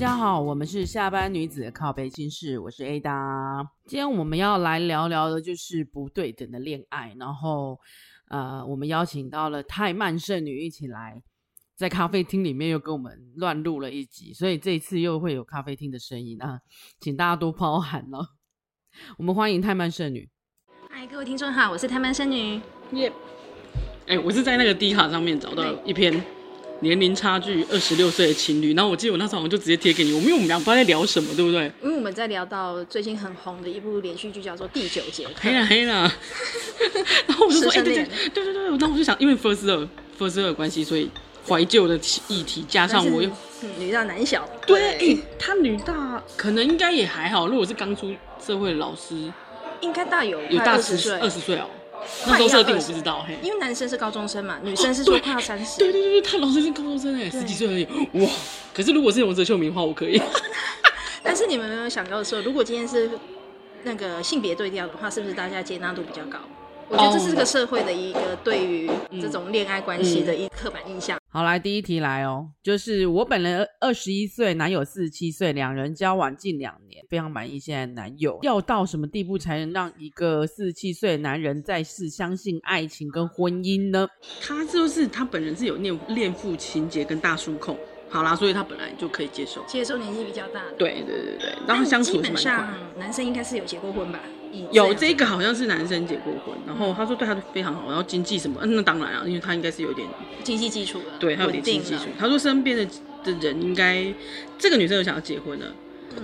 大家好，我们是下班女子的靠背心事，我是 Ada。今天我们要来聊聊的就是不对等的恋爱，然后呃，我们邀请到了泰曼圣女一起来，在咖啡厅里面又跟我们乱录了一集，所以这一次又会有咖啡厅的声音啊，请大家多包涵了。我们欢迎泰曼圣女。嗨，各位听众好，我是泰曼圣女。耶！哎，我是在那个 D 卡上面找到一篇年龄差距二十六岁的情侣，然后我记得我那时候我就直接贴给你，我们因为我们俩不知道在聊什么，对不对？因为我们在聊到最近很红的一部连续剧，叫做《第九节课》。黑了黑了。然后我就说，哎，对对对对对，然后我就想，因为 first 二 first 二的关系，所以怀旧的议题加上我又女大男小，对，哎，他女大可能应该也还好，如果是刚出社会的老师。应该大有有大十岁，二十岁哦。那时候设定我不知道，嘿，因为男生是高中生嘛，女生是说快要三十。对对对对，他老师是高中生哎，十几岁而已。哇！可是如果是瀧泽秀明的话，我可以。但是你们有没有想到的时候，如果今天是那个性别对调的话，是不是大家接纳度比较高？我觉得这是个社会的一个对于这种恋爱关系的一刻板印象。好，来第一题来哦，就是我本人二十一岁，男友四十七岁，两人交往近两年，非常满意现在男友。要到什么地步才能让一个四十七岁的男人再次相信爱情跟婚姻呢？他就是他本人是有恋恋父情节跟大叔控，好啦，所以他本来就可以接受，接受年纪比较大的。对对对对，然后相处上男生应该是有结过婚吧？有这个好像是男生结过婚，然后他说对他非常好，然后经济什么，嗯，那当然啊，因为他应该是有点经济基础的，对他有点经济基础。他说身边的的人应该这个女生有想要结婚了，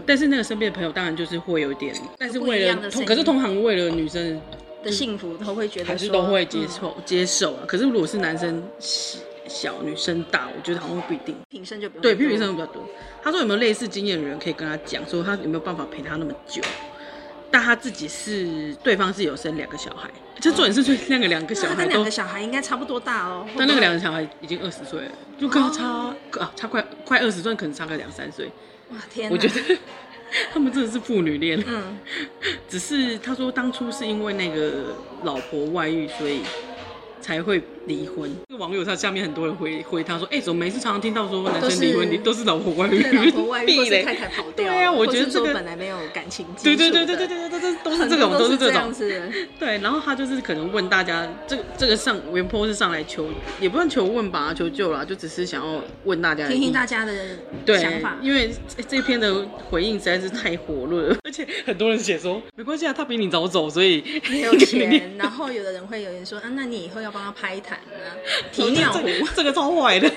但是那个身边的朋友当然就是会有点，但是为了可是通常为了女生的幸福都会觉得还是都会接受接受啊。可是如果是男生小女生大，我觉得好像不一定，平生就不对，平生比较多。他说有没有类似经验的人可以跟他讲，说他有没有办法陪他那么久？但他自己是，对方是有生两个小孩，就重点是说那个两个小孩都，两个小孩应该差不多大哦。但那个两个小孩已经二十岁了，就跟他差啊差快快二十岁，可能差个两三岁。哇天！我觉得他们真的是父女恋。嗯，只是他说当初是因为那个老婆外遇，所以。才会离婚。这个网友他下面很多人回回他说：“哎、欸，怎么每次常常听到说男生离婚，你都是老婆外遇，老婆外遇 或是太太跑掉？”对啊，我觉得这个本来没有感情基础。对对对对对对对，都是这种，都是这种。是 对，然后他就是可能问大家，这这个上原 po 是上来求，也不算求问吧，求救啦，就只是想要问大家，听听大家的想法。因为这篇的回应实在是太火热了，而且很多人写说没关系啊，他比你早走，所以没有钱。然后有的人会有人说啊，那你以后要帮他拍台。提尿壶，这个超坏的。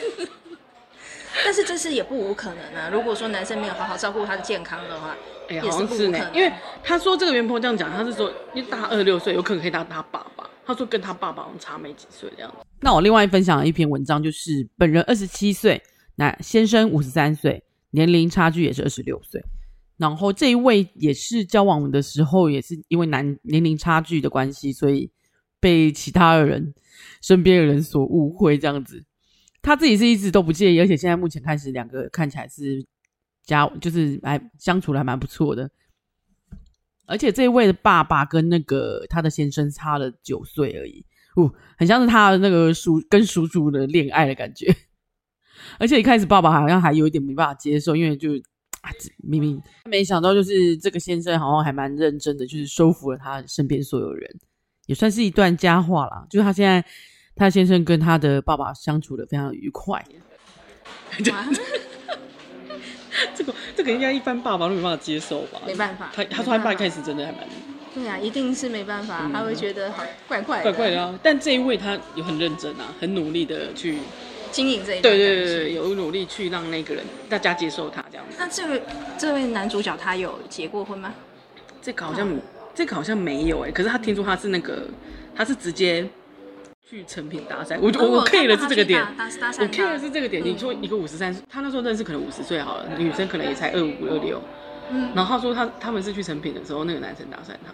但是这是也不无可能啊。如果说男生没有好好照顾他的健康的话，哎呀，好像是呢。因为他说这个原 po 这样讲，他是说因为大二十六岁，有可能可以当他爸爸。他说跟他爸爸差没几岁这样子。那我另外分享一篇文章，就是本人二十七岁，那先生五十三岁，年龄差距也是二十六岁。然后这一位也是交往的时候，也是因为男年龄差距的关系，所以被其他的人。身边的人所误会这样子，他自己是一直都不介意，而且现在目前开始两个看起来是家，就是还相处的还蛮不错的。而且这一位的爸爸跟那个他的先生差了九岁而已，哦，很像是他的那个叔跟叔叔的恋爱的感觉。而且一开始爸爸好像还有一点没办法接受，因为就啊，明明没想到就是这个先生好像还蛮认真的，就是收服了他身边所有人。也算是一段佳话啦，就是他现在，他先生跟他的爸爸相处的非常愉快。这个这个应该一般爸爸都没办法接受吧？没办法，他他说他爸一开始真的还蛮……对啊，一定是没办法，嗯、他会觉得好怪怪怪怪的啊。但这一位他也很认真啊，很努力的去经营这一段，对对对对，有努力去让那个人大家接受他这样子。那这位这位男主角他有结过婚吗？这个好像。这个好像没有哎、欸，可是他听说他是那个，他是直接去成品搭讪。我我我 care 的是这个点，我 care 的是这个点。你说一个五十三岁，他那时候认识可能五十岁好了，女生可能也才二五二六。嗯，然后他说他他们是去成品的时候，那个男生搭讪他。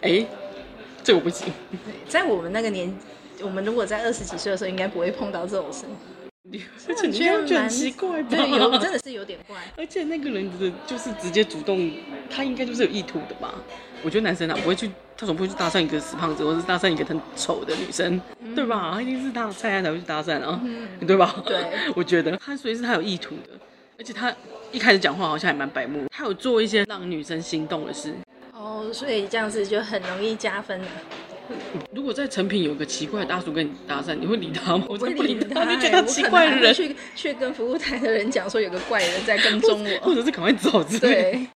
哎，这我不行。在我们那个年，我们如果在二十几岁的时候，应该不会碰到这种事。而且你觉得很奇怪吧？对，有真的是有点怪。而且那个人的就是直接主动，他应该就是有意图的吧？我觉得男生啊不会去，他总不会去搭讪一个死胖子，或者是搭讪一个很丑的女生，嗯、对吧？他一定是他的菜，才会去搭讪啊，嗯、对吧？对，我觉得他所以是他有意图的。而且他一开始讲话好像还蛮白目，他有做一些让女生心动的事。哦，所以这样子就很容易加分了。如果在成品有个奇怪的大叔跟你搭讪，你会理他吗？我不会理他，就觉得他奇怪的人去去跟服务台的人讲说有个怪人在跟踪我，或者是赶快走之类。对，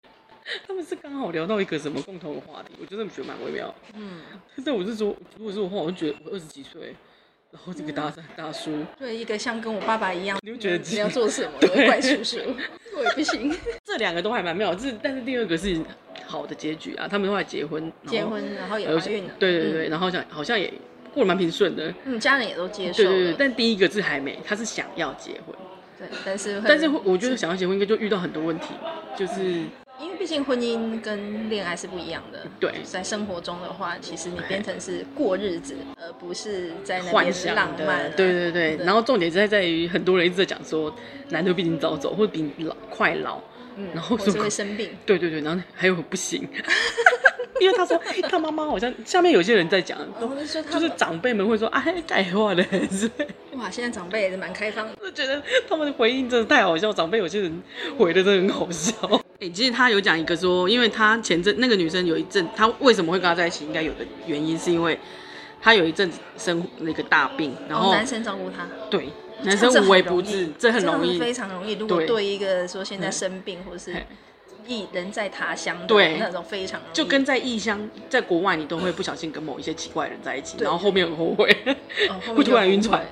他们是刚好聊到一个什么共同的话题，我觉得觉得蛮微妙。嗯，但我是说，如果是我话，我就觉得我二十几岁，然后这个搭讪大叔，对一个像跟我爸爸一样，你会觉得你要做什么？怪叔叔，我也不行。这两个都还蛮妙，这但是第二个是。好的结局啊！他们后来结婚，结婚然后也怀孕了，对对对，然后想好像也过得蛮平顺的，嗯，家人也都接受。对对对，但第一个字还没，他是想要结婚，对，但是但是我觉得想要结婚应该就遇到很多问题嘛，就是因为毕竟婚姻跟恋爱是不一样的。对，在生活中的话，其实你变成是过日子，而不是在那边浪漫。对对对，然后重点是在于很多人一直在讲说，男的比你早走，或者比你老快老。嗯，然后是会生病，对对对，然后还有不行，因为他说他妈妈好像下面有些人在讲，就是长辈们会说哎改话的，是哇，现在长辈也是蛮开放的，我觉得他们的回应真的太好笑，长辈有些人回的真的很好笑。哎，其实他有讲一个说，因为他前阵那个女生有一阵，他为什么会跟他在一起，应该有的原因是因为他有一阵子生那个大病，然后男生照顾他，对。男生无微不至，这很容易，非常容易。如果对一个说现在生病，或是异人在他乡，对那种非常容易，就跟在异乡，在国外，你都会不小心跟某一些奇怪的人在一起，然后后面很后悔，会突然晕船。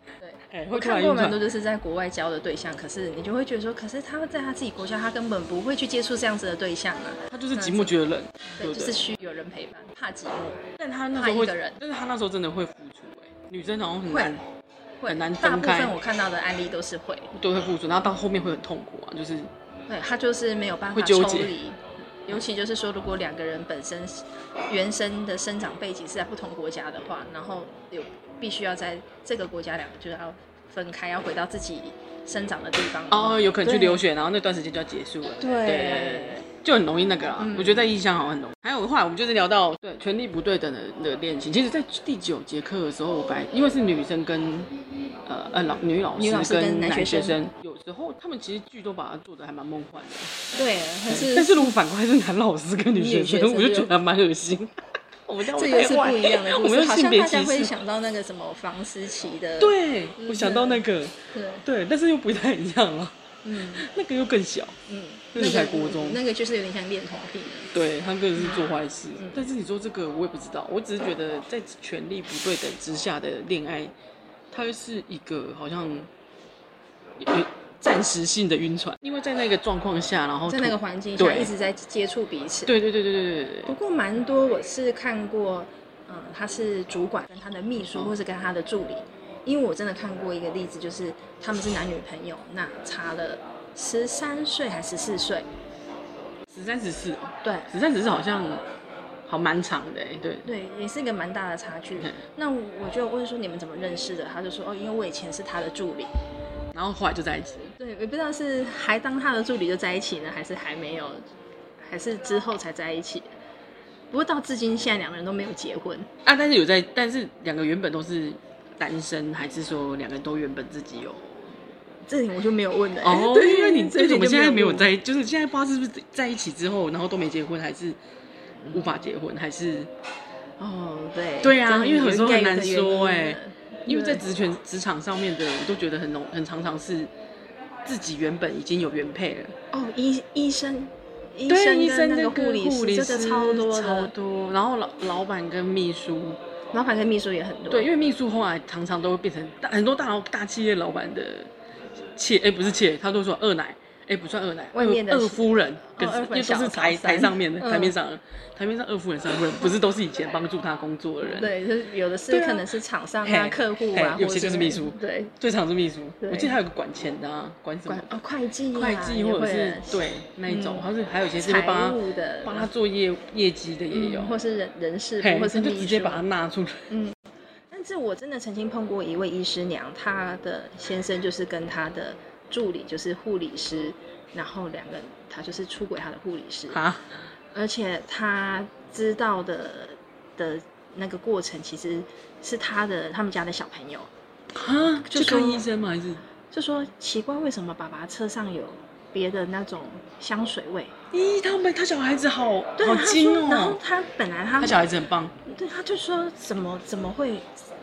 对，我看过蛮多就是在国外交的对象，可是你就会觉得说，可是他在他自己国家，他根本不会去接触这样子的对象啊。他就是寂寞觉得冷，对，就是需有人陪伴，怕寂寞。但他那时候会，但是他那时候真的会付出。哎，女生好像很难。很难分开。大部分我看到的案例都是会，都会付出，然后到后面会很痛苦啊，就是，对他就是没有办法抽离，尤其就是说，如果两个人本身原生的生长背景是在不同国家的话，然后有必须要在这个国家两个就要分开，要回到自己生长的地方，哦，有可能去留学，然后那段时间就要结束了，对。对就很容易那个啦，嗯、我觉得在异乡好像很容易。还有的话我们就是聊到对权力不对等的的恋情。其实，在第九节课的时候，我本来因为是女生跟呃呃老女老师跟男学生，有时候他们其实剧都把它做的还蛮梦幻的。对，但是但是如果反过来是男老师跟女学生，生我就觉得蛮恶心。我们这也是不一样的故事，我们好像大家会想到那个什么房思琪的。对，我想到那个，对对，但是又不太一样了。嗯，那个又更小，嗯，那个才国中，那个就是有点像恋童癖。对，他个人是做坏事，但是你说这个我也不知道，我只是觉得在权力不对等之下的恋爱，它是一个好像暂时性的晕船，因为在那个状况下，然后在那个环境下一直在接触彼此。对对对对对对对。不过蛮多我是看过，嗯，他是主管跟他的秘书，或是跟他的助理。因为我真的看过一个例子，就是他们是男女朋友，那差了十三岁还是十四岁？十三十四，对，十三十四好像好蛮长的哎，对，对，也是一个蛮大的差距。嗯、那我就问说你们怎么认识的？他就说哦，因为我以前是他的助理，然后后来就在一起。对，也不知道是还当他的助理就在一起呢，还是还没有，还是之后才在一起。不过到至今现在两个人都没有结婚啊，但是有在，但是两个原本都是。单身还是说两个人都原本自己有？这里我就没有问了哦。对，因为你为什么现在没有在？就是现在不知道是不是在一起之后，然后都没结婚，还是无法结婚，还是？哦，对，对啊，因为有时候很难说哎。因为在职权职场上面的，我都觉得很容，很常常是自己原本已经有原配了。哦，医医生，医生，医生那个护理护理师超多超多，然后老老板跟秘书。老板跟秘书也很多，对，因为秘书后来常常都会变成大很多大老大企业老板的妾，哎，不是妾，他都说二奶。哎，不算二奶，外面的二夫人，因为都是台台上面的台面上，台面上二夫人、三夫人，不是都是以前帮助他工作的人。对，就是有的是可能是厂商啊、客户啊，有些就是秘书。对，最常是秘书。我记得还有个管钱的，管什么？哦，会计，会计或者是对那一种，好像还有一些是帮他帮他做业业绩的也有，或是人人事，或是就直接把他纳出来。嗯，但是我真的曾经碰过一位医师娘，她的先生就是跟她的。助理就是护理师，然后两个人他就是出轨他的护理师啊，而且他知道的的那个过程其实是他的他们家的小朋友啊，就看医生嘛？还是就说奇怪为什么爸爸车上有别的那种香水味。咦，他们他小孩子好对好精哦。然后他本来他他小孩子很棒。对，他就说怎么怎么会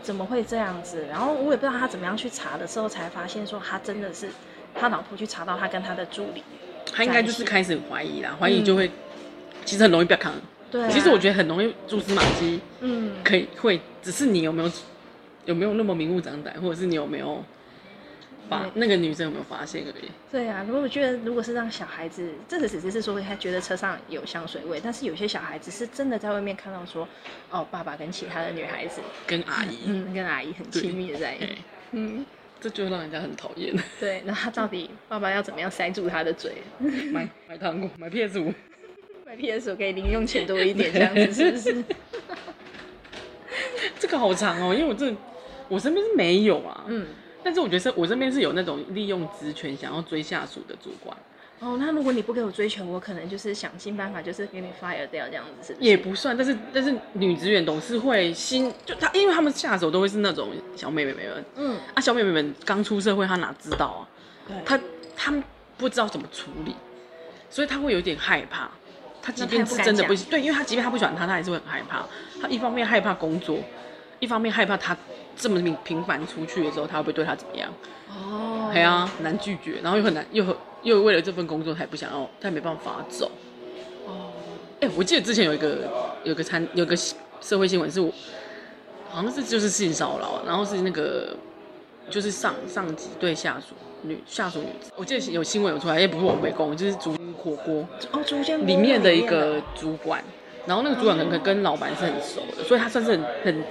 怎么会这样子？然后我也不知道他怎么样去查的时候，才发现说他真的是他老婆去查到他跟他的助理。他应该就是开始怀疑啦，怀疑就会、嗯、其实很容易被扛。对、啊，其实我觉得很容易蛛丝马迹。嗯，可以会，只是你有没有有没有那么明目张胆，或者是你有没有把那个女生有没有发现而已。对啊，如果我觉得如果是让小孩子，这个只是是说他觉得车上有香水味，但是有些小孩子是真的在外面看到说，哦，爸爸跟其他的女孩子跟阿姨，嗯，跟阿姨很亲密的在一起，嗯。这就让人家很讨厌。对，那他到底爸爸要怎么样塞住他的嘴？买买糖果，买 PS 五，买 PS 五可以零用钱多一点，这样子是不是？这个好长哦，因为我这我身边是没有啊。嗯，但是我觉得是我身边是有那种利用职权想要追下属的主管。哦，那如果你不给我追求，我可能就是想尽办法，就是给你 fire 掉这样子，是不是？也不算，但是但是女职员董事会新就她，因为他们下手都会是那种小妹妹们，嗯，啊，小妹妹们刚出社会，她哪知道啊？对，她他们不知道怎么处理，所以她会有点害怕。她即便是真的不对，因为她即便她不喜欢他，她还是会很害怕。她一方面害怕工作，一方面害怕她这么频频繁出去的时候，他会不会对他怎么样？哦，对啊，难拒绝，然后又很难，又很。又为了这份工作，他也不想要，他也没办法走。哦，哎，我记得之前有一个，有个参，有个社会新闻是我，好像是就是性骚扰，然后是那个就是上上级对下属女下属女子，我记得有新闻有出来，也不是我没功，就是煮火锅哦，竹间里面的一个主管，然后那个主管可能跟老板是很熟的，所以他算是很很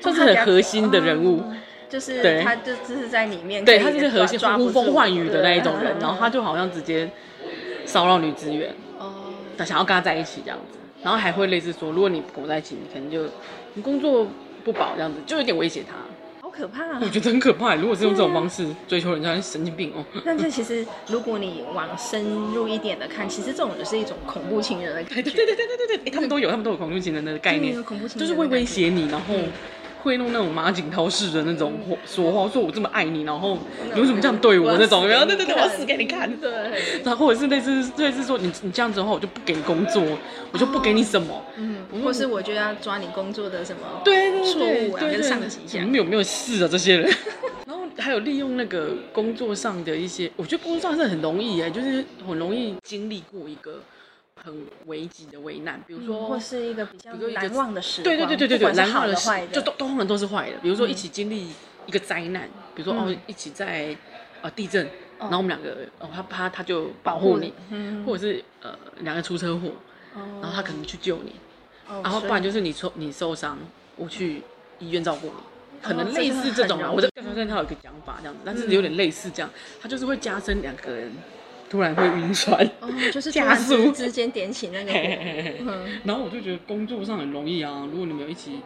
算是很核心的人物。就是他，就只是在里面，对他就是核心呼风唤雨的那一种人，然后他就好像直接骚扰女职员，哦，他想要跟他在一起这样子，然后还会类似说，如果你不跟我在一起，你可能就你工作不保这样子，就有点威胁他，好可怕啊！我觉得很可怕，如果是用这种方式追求人家，神经病哦。但是其实如果你往深入一点的看，其实这种就是一种恐怖情人的感觉，对对对对对对，他们都有，他们都有恐怖情人的概念，恐怖情人就是会威胁你，然后。会弄那种马景涛式的那种说话，说我这么爱你，然后你为什么这样对我那种？然后对对对，我要死给你看。对。然后或者是类似类似说你你这样子的话，我就不给你工作，我就不给你什么。嗯。或是我就要抓你工作的什么对对错误啊，跟上级讲。你们有没有事啊？这些人。然后还有利用那个工作上的一些，我觉得工作上是很容易哎，就是很容易经历过一个。很危急的危难，比如说，或是一个比较难忘的时光，对对对对对对，难忘的事就都通常都是坏的。比如说一起经历一个灾难，比如说哦，一起在呃地震，然后我们两个哦，他他他就保护你，或者是呃两个出车祸，然后他可能去救你，然后不然就是你受你受伤，我去医院照顾你，可能类似这种啊。我的调查员他有一个讲法这样子，但是有点类似这样，他就是会加深两个人。突然会晕船，哦，就是加速之间点起那个火，嗯，然后我就觉得工作上很容易啊，如果你们有一起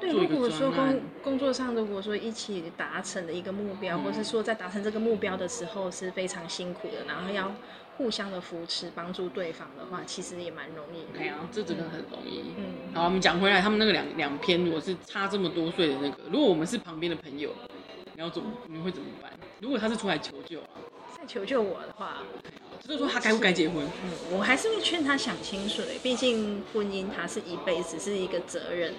对，如果说工工作上如果说一起达成的一个目标，嗯、或是说在达成这个目标的时候是非常辛苦的，然后要互相的扶持帮助对方的话，其实也蛮容易。对啊，这真的很容易。嗯，好，我们讲回来，他们那个两两篇，如果是差这么多岁的那个，如果我们是旁边的朋友，你要怎么，你会怎么办？如果他是出来求救啊？在求救我的话，就是说他该不该结婚？嗯，我还是会劝他想清楚。毕竟婚姻它是一辈子，是一个责任，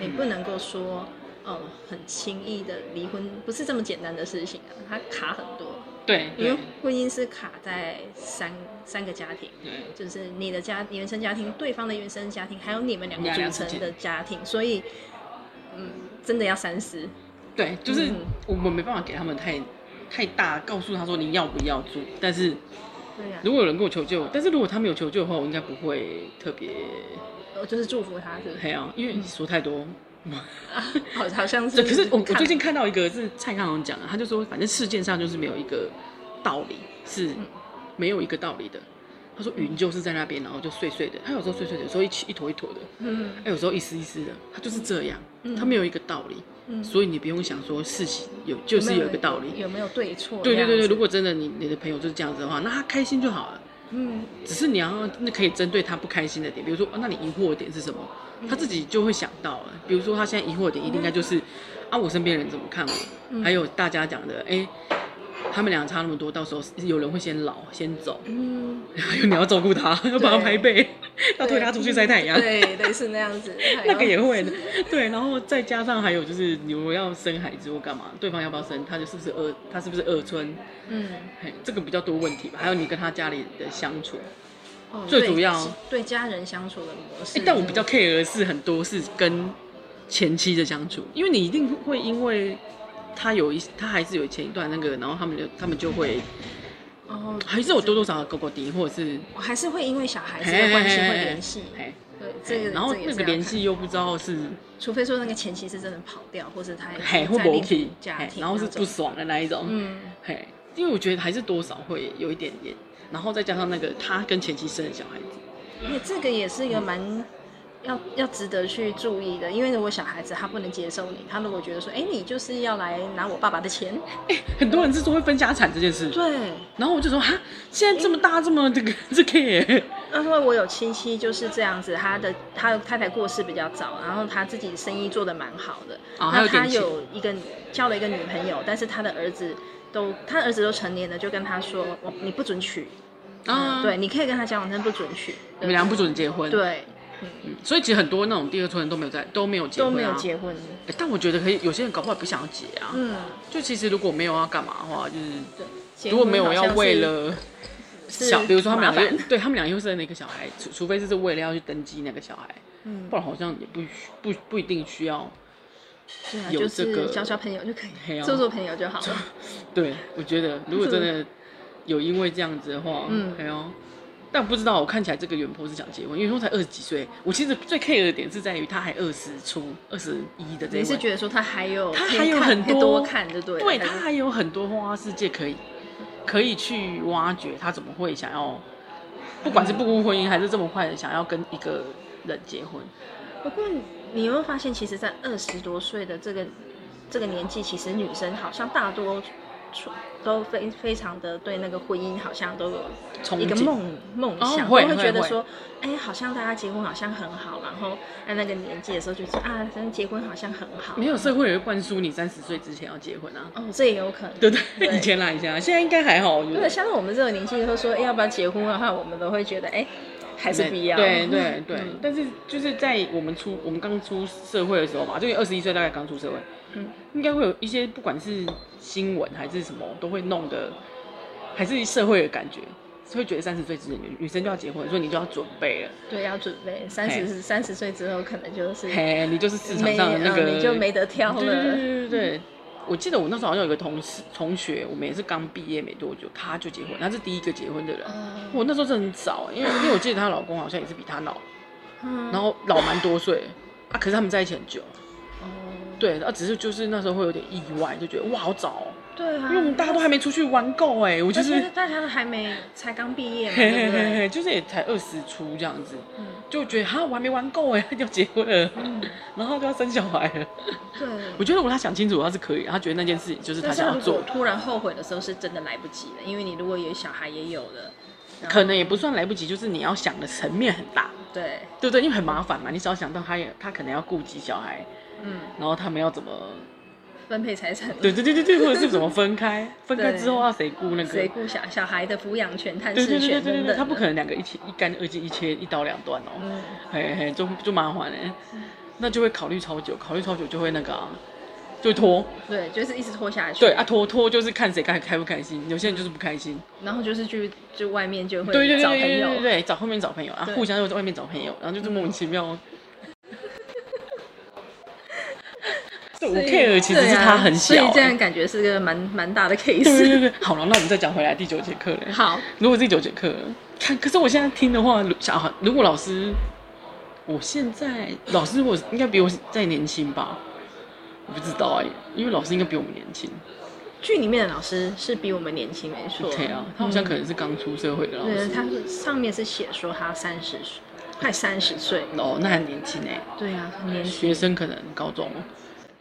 你不能够说，嗯，很轻易的离婚，不是这么简单的事情啊，它卡很多。对，因为婚姻是卡在三三个家庭，对，就是你的家原生家庭，对方的原生家庭，还有你们两个组成的家庭，所以，嗯，真的要三思。对，就是我们没办法给他们太。太大，告诉他说你要不要做，但是，如果有人跟我求救，但是如果他没有求救的话，我应该不会特别，我就是祝福他，是不是？啊，因为你说太多，好，好像是。可是我我最近看。到一个是蔡康永讲的，他就说，反正世界上就是没有一个道理是没有一个道理的。他说云就是在那边，然后就碎碎的，他有时候碎碎的，有时候一起一坨一坨的，嗯，哎，有时候一丝一丝的，他就是这样，他没有一个道理。嗯，所以你不用想说事情有就是有一个道理，有没有对错？对对对对，如果真的你你的朋友就是这样子的话，那他开心就好了。嗯，只是你要那可以针对他不开心的点，比如说，那你疑惑的点是什么？他自己就会想到了。比如说他现在疑惑的点一定应该就是啊，我身边人怎么看我？还有大家讲的，哎，他们俩差那么多，到时候有人会先老先走，嗯，还有你要照顾他，要帮他拍背，要推他出去晒太阳，对，类似那样子，那个也会。的，对，然后再加上还有就是你如果要生孩子或干嘛，对方要不要生，他就是不是二，他是不是二村，嗯，嘿，这个比较多问题吧，还有你跟他家里的相处，哦，最主要对家人相处的模式，但我比较 care 的是很多是跟前妻的相处，因为你一定会因为。他有一，他还是有前一段那个，然后他们就他们就会，哦，还是有多多少少勾勾滴，或者是我，还是会因为小孩子的关系会联系，对，这个，然后那个联系又不知道是，除非说那个前妻是真的跑掉，或是他还在另一家庭，然后是不爽的那一种，嗯，嘿，因为我觉得还是多少会有一点点，然后再加上那个他跟前妻生的小孩子，哎，这个也是一个蛮。要要值得去注意的，因为如果小孩子他不能接受你，他如果觉得说，哎、欸，你就是要来拿我爸爸的钱，哎、欸，很多人是说会分家产这件事，对。然后我就说，哈，现在这么大，欸、这么这个这个耶。那因为我有亲戚就是这样子，他的他的太太过世比较早，然后他自己生意做的蛮好的，哦、那他有一个交了一个女朋友，但是他的儿子都他儿子都成年了，就跟他说，我你不准娶，啊、嗯，对，你可以跟他交往，但不准娶，你们俩不准结婚，对。嗯，所以其实很多那种第二春人都没有在都没有结婚、啊、都没有结婚、欸，但我觉得可以，有些人搞不好也不想要结啊。嗯，就其实如果没有要干嘛的话，就是对，如果没有要为了小，比如说他们两个，对他们俩又生了一个小孩，除除非是为了要去登记那个小孩，嗯，不然好像也不不不一定需要。对啊，就是交交朋友就可以，做做朋友就好了。对，我觉得如果真的 有因为这样子的话，嗯，还有。但不知道，我看起来这个原 PO 是想结婚，因为说才二十几岁。我其实最 care 的点是在于他还二十出、二十一的这一。你是觉得说他还有他还有很多，多看，对对？对，他还有很多花花世界可以可以去挖掘。他怎么会想要，不管是步入婚姻，还是这么快的想要跟一个人结婚？不过你有没有发现，其实，在二十多岁的这个这个年纪，其实女生好像大多。都非非常的对那个婚姻好像都有一个梦梦想，会会觉得说，哎，好像大家结婚好像很好，然后在那个年纪的时候就是啊，结婚好像很好。没有社会也会灌输你三十岁之前要结婚啊？哦，这也有可能。对对，以前来一下，现在应该还好。因为像我们这个年纪，会说要不要结婚的话，我们都会觉得哎，还是不一样。对对 对，但是就是在我们出我们刚出社会的时候嘛，就二十一岁大概刚出社会。嗯，应该会有一些，不管是新闻还是什么，都会弄得还是社会的感觉，是会觉得三十岁之前女女生就要结婚，所以你就要准备了。对，要准备三十三十岁之后，可能就是嘿，你就是市场上的那个，你就没得挑了。对对对对对，我记得我那时候好像有一个同事同学，我们也是刚毕业没多久，他就结婚，他是第一个结婚的人。我那时候真的很早，因为因为我记得她老公好像也是比她老，然后老蛮多岁啊，可是他们在一起很久。对，啊，只是就是那时候会有点意外，就觉得哇，好早哦。对啊，因为我们大家都还没出去玩够哎，我就是大家都还没，才刚毕业嘛，嘿嘿嘿嘿，就是也才二十出这样子，嗯，就觉得哈，我还没玩够哎，要结婚了，嗯，然后就要生小孩了。对，我觉得如果他想清楚，他是可以，他觉得那件事情就是他想要做。突然后悔的时候，是真的来不及了，因为你如果有小孩也有了，可能也不算来不及，就是你要想的层面很大，对，对不对？因为很麻烦嘛，你只要想到他也他可能要顾及小孩。嗯，然后他们要怎么分配财产？对对对对对，或者是怎么分开？分开之后要谁顾那个？谁顾小小孩的抚养权、探视权等等？他不可能两个一起一干二净一切一刀两断哦。嗯，嘿嘿，就就麻烦嘞。那就会考虑超久，考虑超久就会那个啊，就拖。对，就是一直拖下去。对啊，拖拖就是看谁开开不开心。有些人就是不开心，然后就是去就外面就会找朋友，对对，找后面找朋友啊，互相又在外面找朋友，然后就是莫名其妙。我 care 其实是他很小，所以这样感觉是个蛮蛮大的 case。对对对，好了，那我们再讲回来第九节课嘞。好，如果第九节课，看，可是我现在听的话，小孩如果老师，我现在老师我应该比我再年轻吧？我不知道哎、欸，因为老师应该比我们年轻。剧里面的老师是比我们年轻，没错。对啊，他好像可能是刚出社会的老师。对，他上面是写说他三十岁，快三十岁。哦，那很年轻哎。对啊，很年轻。学生可能高中。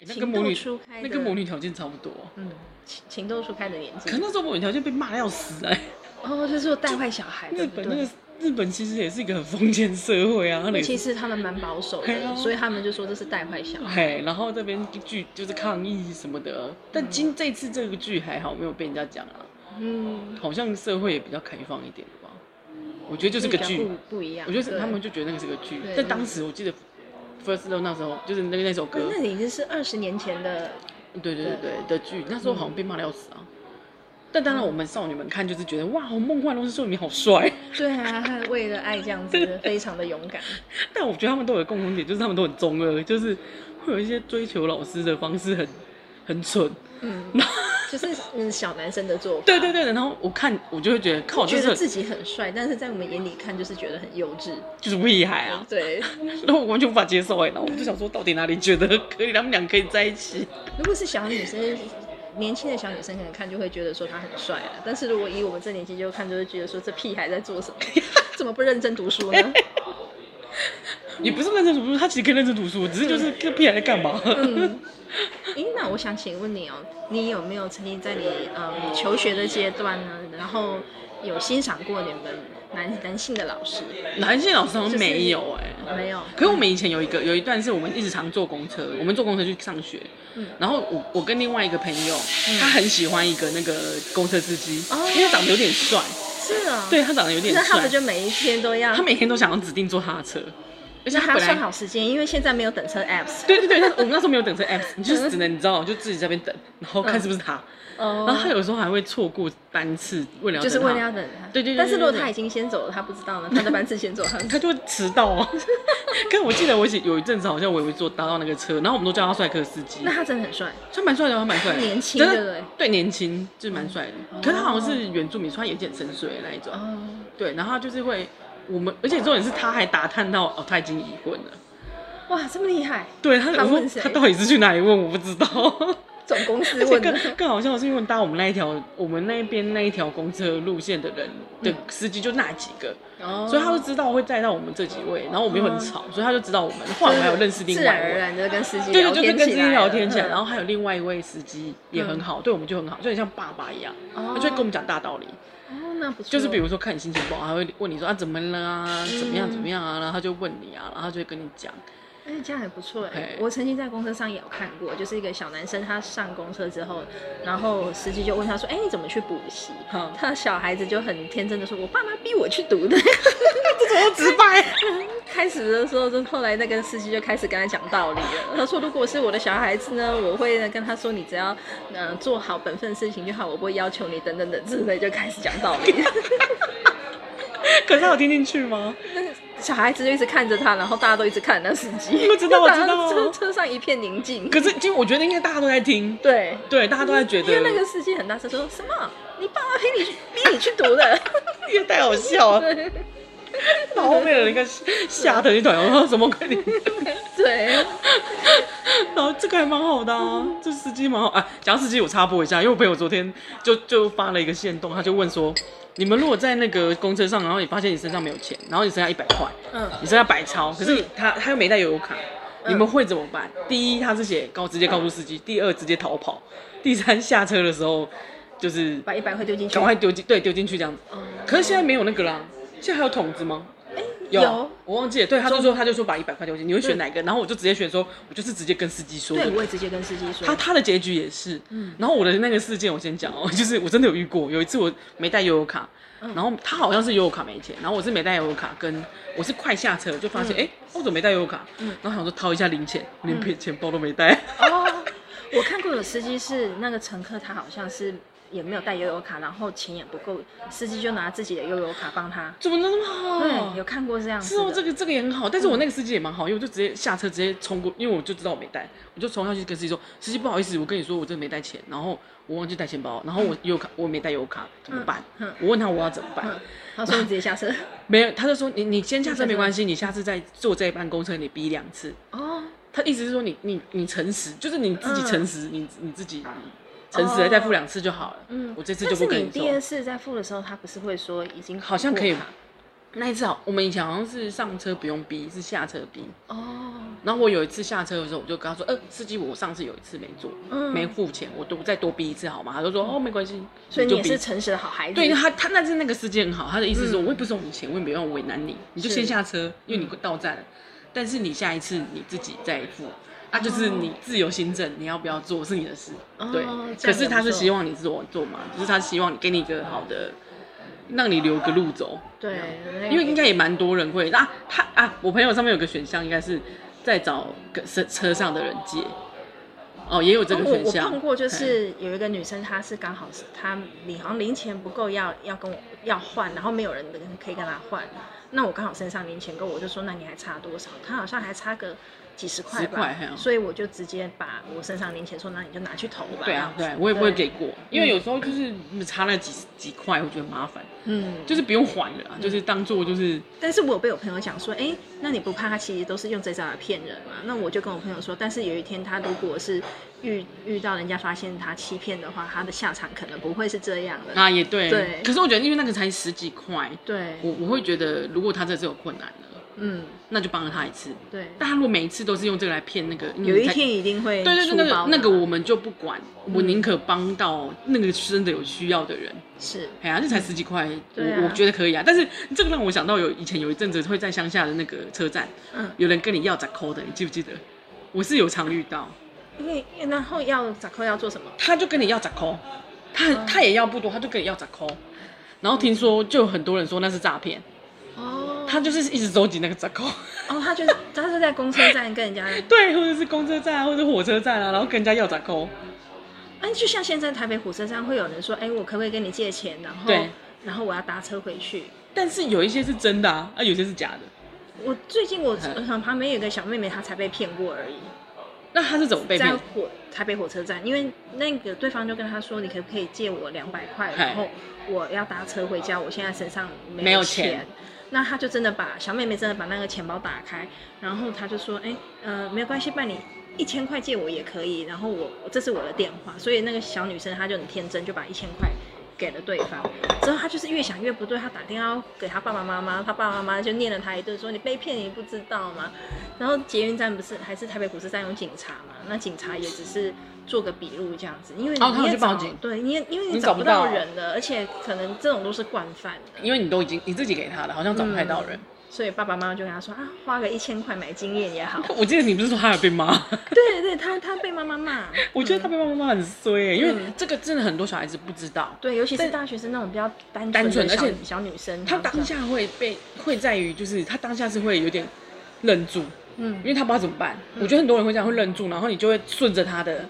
那跟魔女那跟母女条件差不多，嗯，情情窦初开的年纪。可那时候魔女条件被骂的要死哎，哦，就是说带坏小孩。日本那个日本其实也是一个很封建社会啊，其实他们蛮保守的，所以他们就说这是带坏小孩。嘿，然后这边剧就是抗议什么的，但今这次这个剧还好没有被人家讲啊。嗯，好像社会也比较开放一点吧。我觉得就是个剧不，不一样。我觉得他们就觉得那个是个剧，但当时我记得 First Love 那时候就是那个那首歌，那已经是二十年前的，对对对对的剧，那时候好像被骂的要死啊。但当然我们少女们看就是觉得哇，好梦幻，都是说你好帅。对啊，他为了爱这样子，非常的勇敢。但我觉得他们都有共同点，就是他们都很中二，就是会有一些追求老师的方式很很蠢。嗯。就是嗯，小男生的做法。对对对，然后我看我就会觉得，靠，觉得自己很帅，但是在我们眼里看就是觉得很幼稚，就是厉害啊。对，然后我完全无法接受哎，然后我就想说，到底哪里觉得可以，他们俩可以在一起？如果是小女生，年轻的小女生可能看就会觉得说他很帅啊，但是如果以我们这年纪就看，就会觉得说这屁孩在做什么？怎么不认真读书呢？你不是认真读书，他其实可以认真读书，只是就是这屁孩在干嘛？嗯哎，那我想请问你哦，你有没有曾经在你呃求学的阶段呢？然后有欣赏过你们男男性的老师？男性老师好像没有哎、就是，没有。可是我们以前有一个有一段是我们一直常坐公车，我们坐公车去上学。嗯。然后我我跟另外一个朋友，嗯、他很喜欢一个那个公车司机，哦、因为他长得有点帅。是啊、哦。对他长得有点帅。那他就每一天都要。他每天都想要指定坐他的车。而且他算好时间，因为现在没有等车 apps。对对对，我们那时候没有等车 apps，你就是只能你知道，就自己在那边等，然后看是不是他。哦、嗯。然后他有时候还会错过班次，为了就是为了要等他。对对对。但是如果他已经先走了，他不知道呢，他的班次先走，他 他就会迟到啊。可是我记得我有一阵子好像我也会坐搭到那个车，然后我们都叫他帅哥司机。那他真的很帅，他蛮帅的，他蛮帅的。年轻对不对？对，年轻就是蛮帅的。可是他好像是原住民，他眼睛很深邃的那一种。哦。对，然后他就是会我们，而且重点是他还打探到哦，他已经已婚了。哇，这么厉害！对他，他问谁？他到底是去哪里问？我不知道。总公司 问的。更更好笑的是，因为搭我们那一条，我们那边那一条公车路线的人的司机就那几个，哦、所以他就知道会载到我们这几位，然后我们又很吵，哦、所以他就知道我们。后来我们还有认识另外一位，自然而然就跟司机对对，就是跟司机聊天起来，然后还有另外一位司机也很好，嗯、对我们就很好，就很像爸爸一样，哦、他就会跟我们讲大道理。哦，那不错。就是比如说看你心情不好，他会问你说啊怎么了啊，怎么样怎么样啊，然后他就问你啊，然后他就会跟你讲。哎，这样也不错哎！我曾经在公车上也有看过，就是一个小男生，他上公车之后，然后司机就问他说：“哎，你怎么去补习？”他的小孩子就很天真的说：“我爸妈逼我去读的。”这么直白。开始的时候，就后来那个司机就开始跟他讲道理了。他说：“如果是我的小孩子呢，我会跟他说，你只要嗯做好本分事情就好，我不会要求你等等等之类，就开始讲道理。” 可是他有听进去吗？小孩子就一直看着他，然后大家都一直看那司机。我知道，我知道。车车上一片宁静。可是，就我觉得应该大家都在听。对对，大家都在觉得。因为那个司机很大声说：“什么？你爸爸逼你去逼你去读的？” 因为太好笑了。然后后面的人看吓得一团，我说：“什么鬼？”对。然后这个还蛮好的啊，这司机蛮好。哎，讲到司机，我插播一下，因为我朋友昨天就就发了一个线动，他就问说。你们如果在那个公车上，然后你发现你身上没有钱，然后你剩下一百块，嗯，你剩下百钞，可是他他又没带悠游卡，嗯、你们会怎么办？第一，他是写告直接告诉司机；第二，直接逃跑；第三，下车的时候就是把一百块丢进去，赶快丢进对丢进去这样子。嗯、可是现在没有那个啦，现在还有桶子吗？有，我忘记了。对，他就说，他就说把一百块丢进，你会选哪个？然后我就直接选说，我就是直接跟司机说。对，我也直接跟司机说。他他的结局也是，嗯。然后我的那个事件，我先讲哦，就是我真的有遇过，有一次我没带悠游卡，然后他好像是悠游卡没钱，然后我是没带悠游卡，跟我是快下车就发现，哎，我怎么没带悠游卡？嗯。然后想说掏一下零钱，连钱包都没带。哦，我看过有司机是那个乘客，他好像是。也没有带悠游卡，然后钱也不够，司机就拿自己的悠游卡帮他。怎么能那么好？对，有看过这样子。是哦，这个这个也很好，但是我那个司机也蛮好，因为我就直接下车直接冲过，因为我就知道我没带，我就冲下去跟司机说：“司机不好意思，我跟你说我真的没带钱，然后我忘记带钱包，然后我悠游卡我没带悠游卡，怎么办？”我问他我要怎么办，他说：“你直接下车。”没有，他就说：“你你先下车没关系，你下次再坐这一班公车你逼两次。”哦，他意思是说你你你诚实，就是你自己诚实，你你自己。诚实的再付两次就好了。嗯，我这次就不跟你。你第二次再付的时候，他不是会说已经好像可以。那一次好，我们以前好像是上车不用逼，是下车逼。哦。然后我有一次下车的时候，我就跟他说：“呃，司机，我上次有一次没做，没付钱，我都再多逼一次好吗？”他就说：“哦，没关系。”所以你也是诚实的好孩子。对他，他那次那个司机很好，他的意思是说，我也不收你钱，我也没有为难你，你就先下车，因为你到站了。但是你下一次你自己再付。啊，就是你自由行政，你要不要做是你的事。哦、对，可是他是希望你做做嘛，就是他希望你给你一个好的，让你留个路走。对，因为应该也蛮多人会啊，他啊，我朋友上面有个选项，应该是在找车车上的人借。哦，也有这个选项。我碰过，就是有一个女生，她是刚好是她，你好像零钱不够，要要跟我要换，然后没有人可以跟她换。那我刚好身上零钱够，我就说，那你还差多少？她好像还差个。几十块吧，所以我就直接把我身上零钱说，那你就拿去投吧。对啊，对，我也不会给过，因为有时候就是差那几几块，我觉得麻烦。嗯，就是不用还了，就是当做就是。但是我有被我朋友讲说，哎，那你不怕他其实都是用这招来骗人吗？那我就跟我朋友说，但是有一天他如果是遇遇到人家发现他欺骗的话，他的下场可能不会是这样的。啊，也对。对。可是我觉得，因为那个才十几块，对，我我会觉得，如果他这次有困难。嗯，那就帮了他一次。对，但他如果每一次都是用这个来骗那个，有一天一定会。对对对，那个那个我们就不管，我宁可帮到那个真的有需要的人。是，哎呀，这才十几块，我我觉得可以啊。但是这个让我想到有以前有一阵子会在乡下的那个车站，嗯，有人跟你要杂扣的，你记不记得？我是有常遇到。因为然后要杂扣要做什么？他就跟你要杂扣，他他也要不多，他就跟你要杂扣。然后听说就有很多人说那是诈骗。他就是一直收集那个折扣，哦，他就是他是在公车站跟人家 对，或者是公车站或者火车站啊，然后跟人家要折扣。哎，就像现在台北火车站会有人说，哎，我可不可以跟你借钱？然后对，然后我要搭车回去。但是有一些是真的啊，啊，有些是假的。我最近我旁边有个小妹妹，她才被骗过而已。那她是怎么被骗？在火台北火车站，因为那个对方就跟她说，你可不可以借我两百块？然后我要搭车回家，我现在身上没有钱。那他就真的把小妹妹真的把那个钱包打开，然后他就说，哎，呃，没有关系，办理一千块借我也可以，然后我这是我的电话，所以那个小女生她就很天真，就把一千块给了对方。之后他就是越想越不对，他打电话给他爸爸妈妈，他爸爸妈妈就念了他一顿，说你被骗你不知道吗？然后捷运站不是还是台北股市站有警察嘛？那警察也只是。做个笔录这样子，因为你也找、哦、对，你也因为你找不到人了，而且可能这种都是惯犯的。因为你都已经你自己给他的，好像找不太到人，嗯、所以爸爸妈妈就跟他说啊，花个一千块买经验也好。我记得你不是说他有被骂？对对，他他被妈妈骂。我觉得他被妈妈骂很衰，因为这个真的很多小孩子不知道。对，尤其是大学生那种比较单单纯，而且小女生，他当下会被会在于就是他当下是会有点愣住，嗯，因为他不知道怎么办。嗯、我觉得很多人会这样会愣住，然后你就会顺着他的。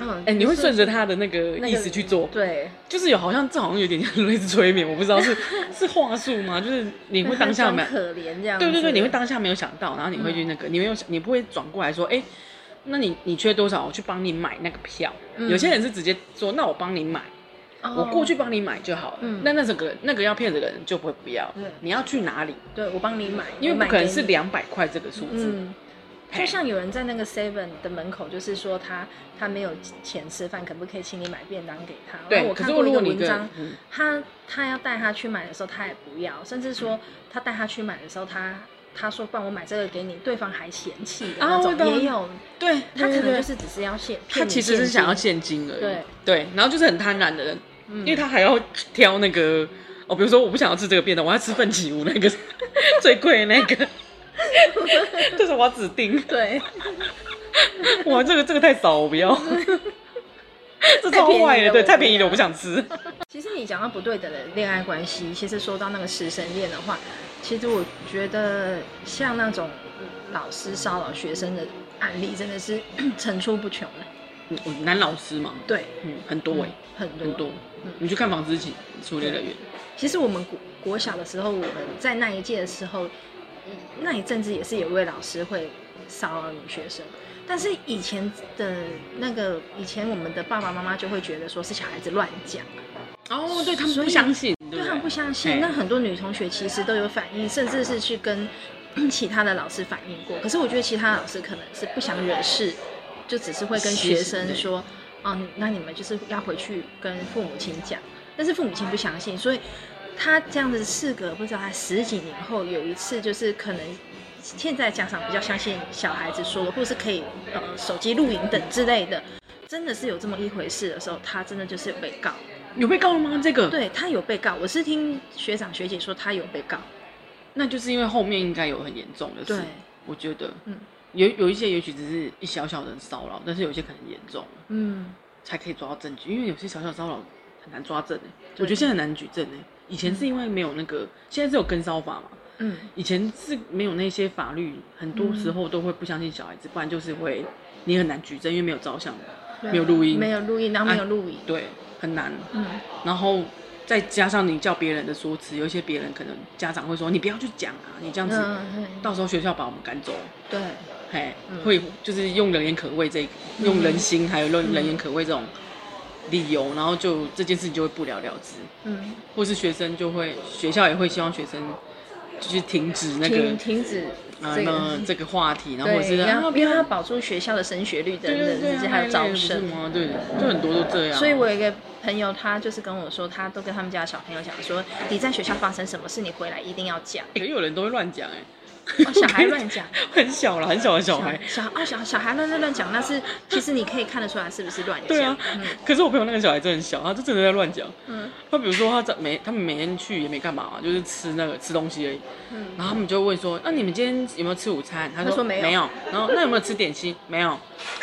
哎、欸，你会顺着他的那个意思去做，那个、对，就是有好像这好像有点像类似催眠，我不知道是 是话术吗？就是你会当下没可怜这样，对对对，你会当下没有想到，然后你会去那个，嗯、你没有你不会转过来说，哎、欸，那你你缺多少，我去帮你买那个票。嗯、有些人是直接说，那我帮你买，哦、我过去帮你买就好了。嗯，那那这个那个要骗的人就不会不要。你要去哪里？对我帮你买，因为不可能是两百块这个数字。嗯就像有人在那个 Seven 的门口，就是说他他没有钱吃饭，可不可以请你买便当给他？对，我看过一个文章，他他要带他去买的时候，他也不要，甚至说他带他去买的时候，他他说帮我买这个给你，对方还嫌弃的那种也有。对，他可能就是只是要现，他其实是想要现金而已。对对，然后就是很贪婪的人，因为他还要挑那个哦，比如说我不想要吃这个便当，我要吃奋起舞那个 最贵的那个。这是我指定。对，哇，这个这个太少，我不要。这超坏了，对，太便宜了，我不想吃。其实你讲到不对等的恋爱关系，其实说到那个师生恋的话，其实我觉得像那种老师骚扰学生的案例，真的是 层出不穷的。男老师嘛，对，嗯，很多哎，很多很多。你去看纺织机初恋乐园。其实我们国国小的时候，我们在那一届的时候。那一阵子也是有位老师会骚扰女学生，但是以前的那个以前我们的爸爸妈妈就会觉得说是小孩子乱讲哦，对他们不相信，对他们不相信。那很多女同学其实都有反应，甚至是去跟 其他的老师反映过。可是我觉得其他老师可能是不想惹事，就只是会跟学生说，哦，那你们就是要回去跟父母亲讲，但是父母亲不相信，所以。他这样子，事隔不知道他十几年后，有一次就是可能现在家长比较相信小孩子说的，或是可以呃手机录影等之类的，真的是有这么一回事的时候，他真的就是有被告，有被告了吗？这个？对他有被告，我是听学长学姐说他有被告，那就是因为后面应该有很严重的事，对，我觉得，嗯，有有一些也许只是一小小的骚扰，但是有些可能严重，嗯，才可以抓到证据。因为有些小小骚扰很难抓证哎，我觉得现在很难举证哎。以前是因为没有那个，嗯、现在是有跟梢法嘛，嗯，以前是没有那些法律，很多时候都会不相信小孩子，不然就是会你很难举证，因为没有照相，没有录音，没有录音，然后没有录影、啊，对，很难，嗯，然后。再加上你叫别人的说辞，有一些别人可能家长会说，你不要去讲啊，你这样子，到时候学校把我们赶走。对，嘿，会就是用人言可畏这，用人心还有用人言可畏这种理由，然后就这件事情就会不了了之。嗯，或是学生就会，学校也会希望学生就是停止那个停止啊那这个话题，然后或是然后因为要保住学校的升学率等等，甚至还有招生吗？对，就很多都这样。所以我有一个。朋友他就是跟我说，他都跟他们家的小朋友讲说，你在学校发生什么事，你回来一定要讲。也有人都会乱讲哎。哦、小孩乱讲，很小了，很小的小孩。小啊小小孩乱乱乱讲，那是 其实你可以看得出来是不是乱讲。对啊，嗯、可是我朋友那个小孩真的很小，他就真的在乱讲。嗯，他比如说他在每他们每天去也没干嘛，就是吃那个吃东西而已。嗯，然后他们就问说，那、啊、你们今天有没有吃午餐？他说，他说没有。没有。然后那有没有吃点心？没有。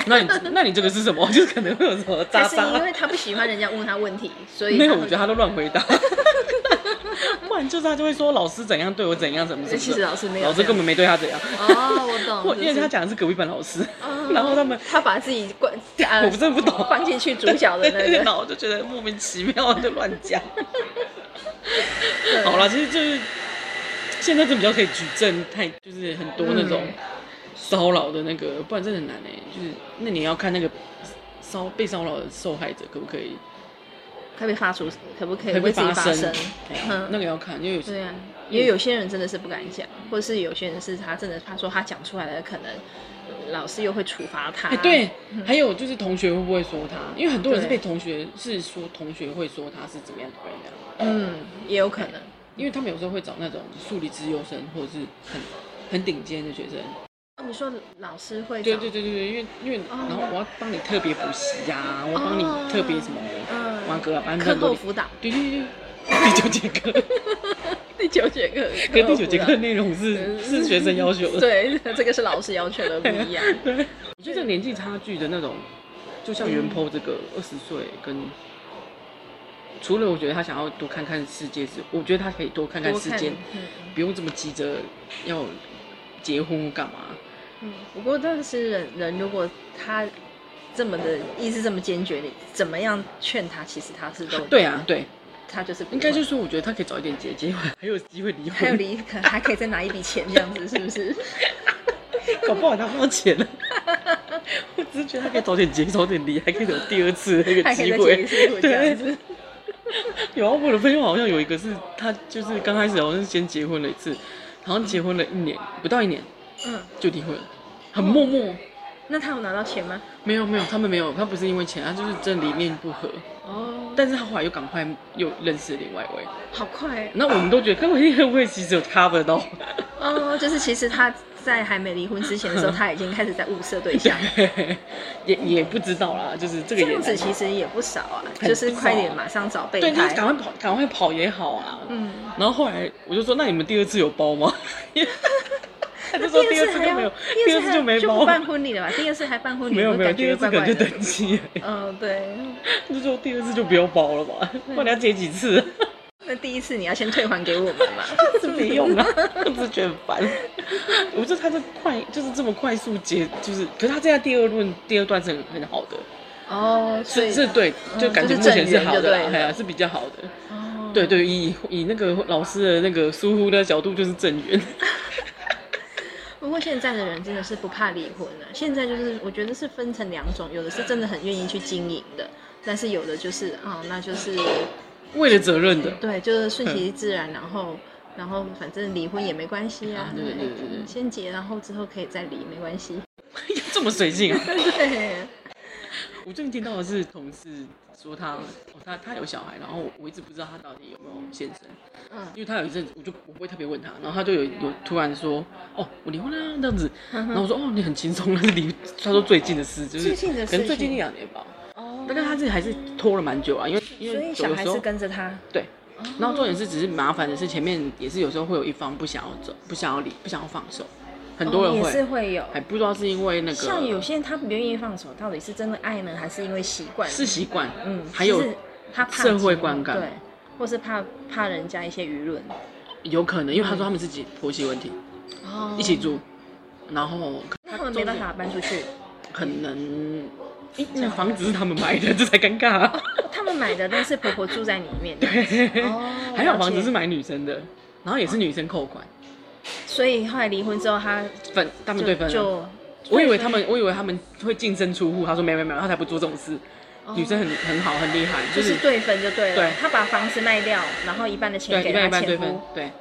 那你那你这个是什么？就是可能会有什么渣渣。因为他不喜欢人家问他问题，所以没有。我觉得他都乱回答。不然就是他就会说老师怎样对我怎样怎么怎么。其实老师没有，老师根本没对他怎样。哦，我懂。因为他讲的是隔壁班老师，然后他们他把自己关，我真的不懂，放进去主角的那个，然后我就觉得莫名其妙就乱讲。好了，其实就是现在就比较可以举证，太就是很多那种骚扰的那个，不然真的很难哎。就是那你要看那个骚被骚扰的受害者可不可以？可不可以发出？可不可以为自己发声？嗯，那个要看，因为有对啊，因为有些人真的是不敢讲，或者是有些人是他真的他说他讲出来的可能老师又会处罚他。哎，对，还有就是同学会不会说他？因为很多人是被同学是说同学会说他是怎么样怎么样。嗯，也有可能，因为他们有时候会找那种数理资优生或者是很很顶尖的学生。哦，你说老师会？对对对对对，因为因为然后我要帮你特别补习呀，我帮你特别什么。王哥啊，班课后辅导，对对对，第九节课，第九节课，跟第九节课内容是是学生要求的，对，这个是老师要求的不一样。对，我觉得年纪差距的那种，就像原 po 这个二十岁，跟除了我觉得他想要多看看世界之，我觉得他可以多看看世界，不用这么急着要结婚干嘛。嗯，不过但是人人如果他。这么的意思这么坚决，你怎么样劝他？其实他是都对啊，对，他就是应该就是说，我觉得他可以早一点结结婚，还有机会离婚，还有离，可能还可以再拿一笔钱这样子，是不是？搞不好他不到钱了。我只是觉得他可以早点结，早点离，还可以有第二次那个机会。对，有啊，我的朋友好像有一个是他就是刚开始好像是先结婚了一次，好像结婚了一年不到一年，嗯，就离婚了，很默默。那他有拿到钱吗？没有没有，他们没有，他不是因为钱，他就是真的理念不合。哦。但是他后来又赶快又认识了另外一位。好快。那我们都觉得，可会不会其实有 cover 到？哦，就是其实他在还没离婚之前的时候，他已经开始在物色对象。也也不知道啦，就是这个样子其实也不少啊，就是快点马上找备胎。对，他赶快跑，赶快跑也好啊。嗯。然后后来我就说，那你们第二次有包吗？他就说第二次就没有，第二次就没包，就不办婚礼了吧？第二次还办婚礼，没有没有，第二次可能就登记。嗯，对。就说第二次就不要包了吧？不然你要结几次？那第一次你要先退还给我们嘛？是没用啊，我只是觉得很烦。我觉得他这快，就是这么快速结，就是，可是他这样第二轮第二段是很很好的。哦，是是，对，就感觉目前是好的，哎呀，是比较好的。哦，对对，以以那个老师的那个疏忽的角度，就是正缘。不过现在的人真的是不怕离婚了。现在就是我觉得是分成两种，有的是真的很愿意去经营的，但是有的就是啊、哦，那就是为了责任的。对，就是顺其自然，然后然后反正离婚也没关系啊。对对对对，先结，然后之后可以再离，没关系。这么随性啊？对。我最近听到的是同事说他哦，他他有小孩，然后我一直不知道他到底有没有先生，嗯，因为他有一阵子我就我不会特别问他，然后他就有有突然说哦，我离婚了这样子，然后我说哦，你很轻松，那是离他说最近的事，就是可能最近一两年吧，哦，但是他自己还是拖了蛮久啊，因为因为小孩是跟着他，对，然后重点是只是麻烦的是前面也是有时候会有一方不想要走，不想要离，不想要放手，很多人会、哦、也是会有，还不知道是因为那个，像有些人他不愿意放手，到底是真的爱呢，还是因为习惯？是习惯，嗯，还有他怕社会观感，对，或是怕怕人家一些舆论，有可能，因为他说他们自己婆媳问题，哦，一起住，然后他们没办法搬出去，可能。那房子是他们买的，这才尴尬、啊。他们买的，但是婆婆住在里面。对，哦，还有房子是买女生的，然后也是女生扣款。所以后来离婚之后，他分，他们对分了。就，我以为他们，我以为他们会净身出户。他说没没没，他才不做这种事。女生很很好，很厉害，就是对分就对了。对，他把房子卖掉，然后一半的钱给他前夫。对，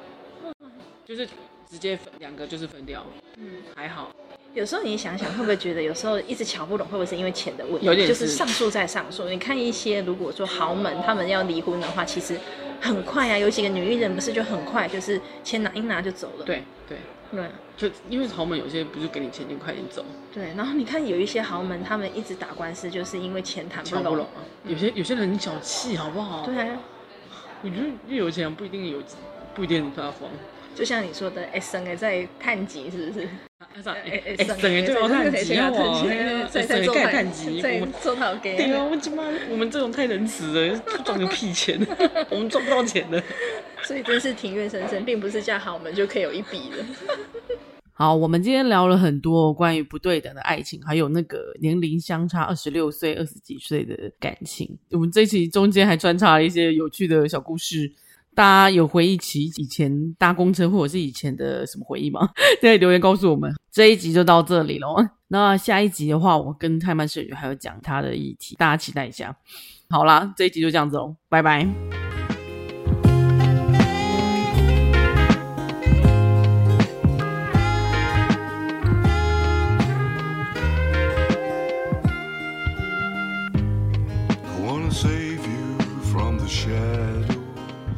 就是直接分两个，就是分掉。嗯，还好。有时候你想想，会不会觉得有时候一直瞧不懂，会不会是因为钱的问题？有点是，就是上诉再上诉。你看一些如果说豪门他们要离婚的话，其实很快啊。有几个女艺人不是就很快，就是钱拿一拿就走了。对对对，就因为豪门有些不是给你钱就快点走。对，然后你看有一些豪门，他们一直打官司，就是因为钱谈不拢。不拢啊，有些有些人很小气，好不好？对啊，我觉得越有钱不一定有，不一定很大方。就像你说的，哎，生哎在探级是不是？哎哎，生哎就要探级哦，生哎盖探级，我们做好给。对啊，我他妈我们这种太仁慈了，赚个屁钱，我们赚不到钱的。所以真是庭院深深，并不是嫁豪门就可以有一笔的。好，我们今天聊了很多关于不对等的爱情，还有那个年龄相差二十六岁、二十几岁的感情。我们这一期中间还穿插了一些有趣的小故事。大家有回忆起以前搭公车或者是以前的什么回忆吗？在留言告诉我们。这一集就到这里了。那下一集的话，我跟泰曼社员还有讲他的议题，大家期待一下。好啦，这一集就这样子喽，拜拜。